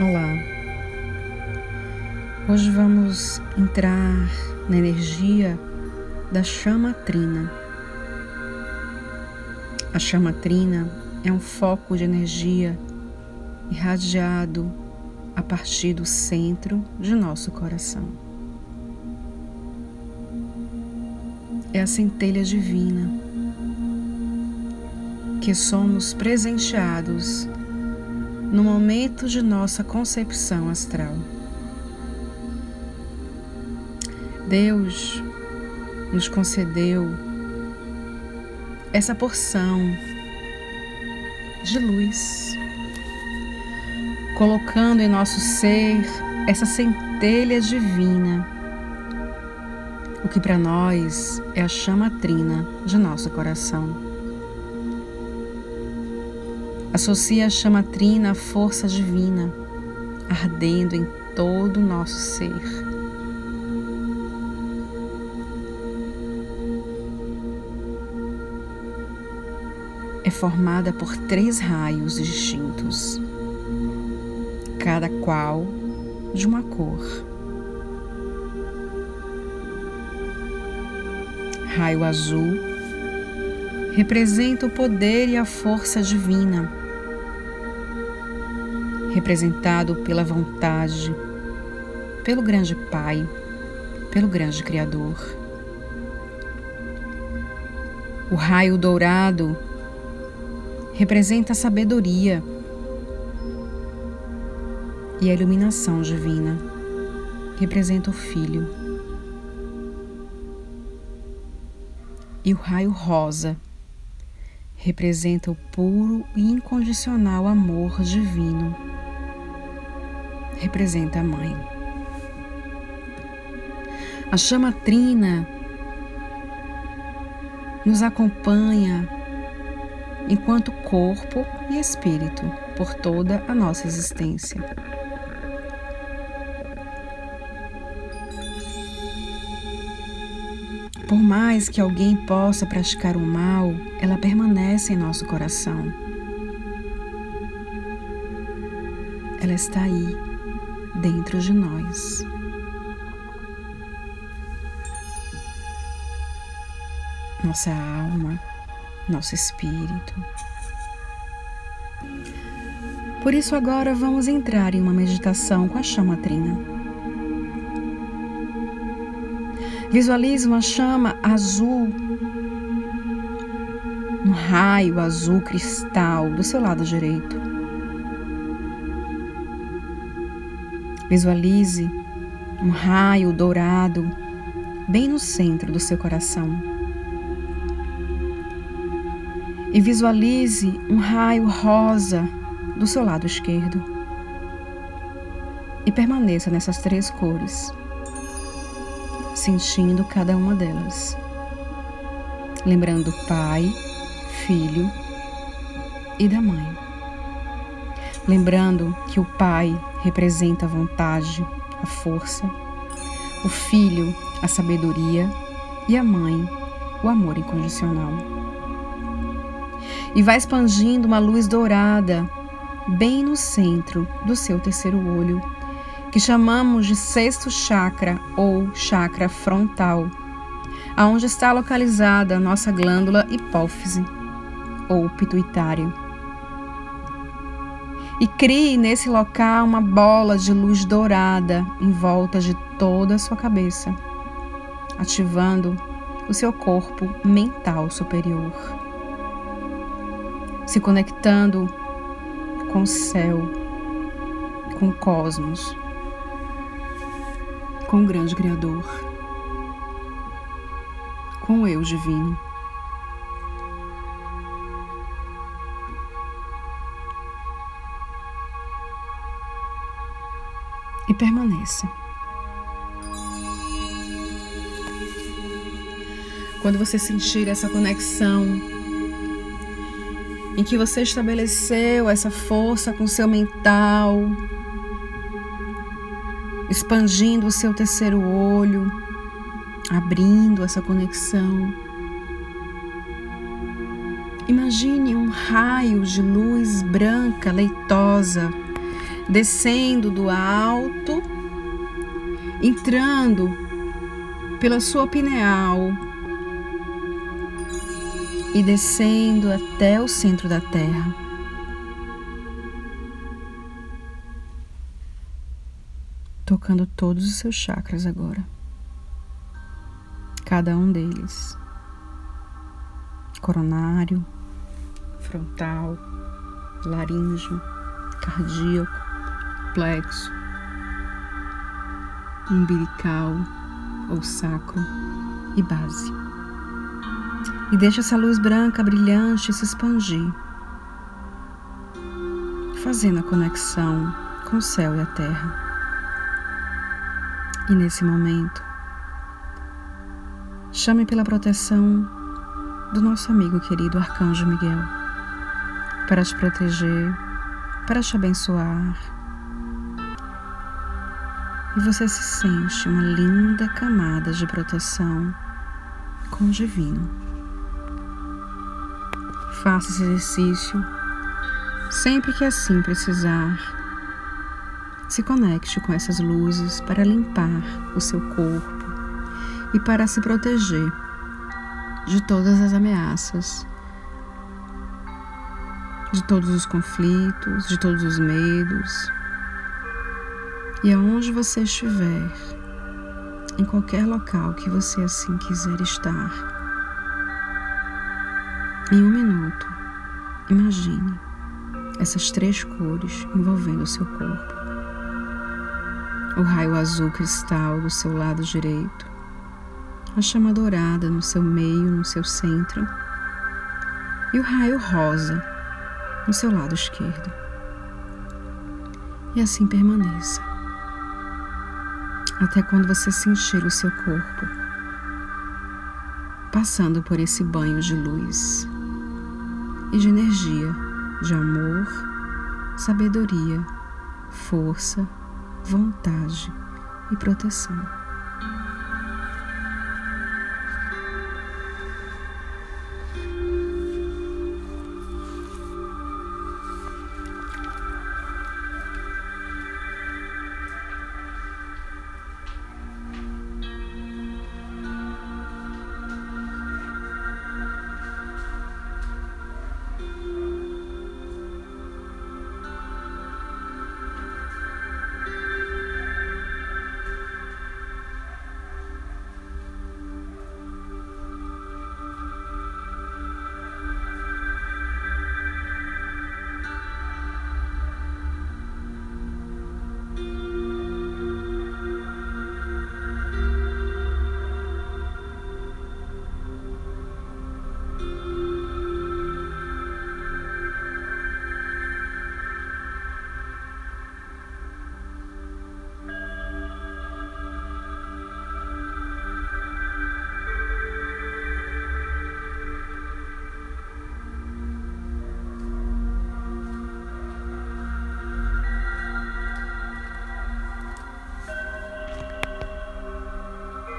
Olá. Hoje vamos entrar na energia da chama trina. A chama trina é um foco de energia irradiado a partir do centro de nosso coração. É a centelha divina que somos presenteados no momento de nossa concepção astral. Deus nos concedeu essa porção de luz, colocando em nosso ser essa centelha divina, o que para nós é a chama trina de nosso coração. Associa a chama trina à força divina, ardendo em todo o nosso ser. É formada por três raios distintos, cada qual de uma cor. Raio azul representa o poder e a força divina representado pela vontade, pelo grande Pai, pelo grande Criador. O raio dourado representa a sabedoria e a iluminação divina, representa o Filho. E o raio rosa representa o puro e incondicional amor divino representa a mãe. A chama trina nos acompanha enquanto corpo e espírito por toda a nossa existência. Por mais que alguém possa praticar o mal, ela permanece em nosso coração. Ela está aí dentro de nós. Nossa alma, nosso espírito. Por isso, agora vamos entrar em uma meditação com a chama trina. Visualize uma chama azul, um raio azul cristal do seu lado direito. Visualize um raio dourado bem no centro do seu coração. E visualize um raio rosa do seu lado esquerdo. E permaneça nessas três cores, sentindo cada uma delas. Lembrando Pai, Filho e da Mãe. Lembrando que o Pai representa a vontade, a força, o filho, a sabedoria e a mãe, o amor incondicional. E vai expandindo uma luz dourada bem no centro do seu terceiro olho, que chamamos de sexto chakra ou chakra frontal, aonde está localizada a nossa glândula hipófise ou pituitário e crie nesse local uma bola de luz dourada em volta de toda a sua cabeça, ativando o seu corpo mental superior, se conectando com o céu, com o cosmos, com o grande Criador, com o Eu Divino. E permaneça. Quando você sentir essa conexão, em que você estabeleceu essa força com seu mental, expandindo o seu terceiro olho, abrindo essa conexão. Imagine um raio de luz branca, leitosa, descendo do alto, entrando pela sua pineal e descendo até o centro da Terra. Tocando todos os seus chakras agora. Cada um deles. Coronário, frontal, laríngeo, cardíaco, plexo, umbilical ou sacro e base. E deixa essa luz branca brilhante se expandir, fazendo a conexão com o céu e a terra. E nesse momento, chame pela proteção do nosso amigo querido Arcanjo Miguel para te proteger, para te abençoar. E você se sente uma linda camada de proteção com o divino. Faça esse exercício sempre que assim precisar. Se conecte com essas luzes para limpar o seu corpo e para se proteger de todas as ameaças de todos os conflitos, de todos os medos. E aonde você estiver, em qualquer local que você assim quiser estar, em um minuto, imagine essas três cores envolvendo o seu corpo. O raio azul cristal do seu lado direito, a chama dourada no seu meio, no seu centro, e o raio rosa no seu lado esquerdo. E assim permaneça, até quando você sentir o seu corpo passando por esse banho de luz e de energia, de amor, sabedoria, força, vontade e proteção.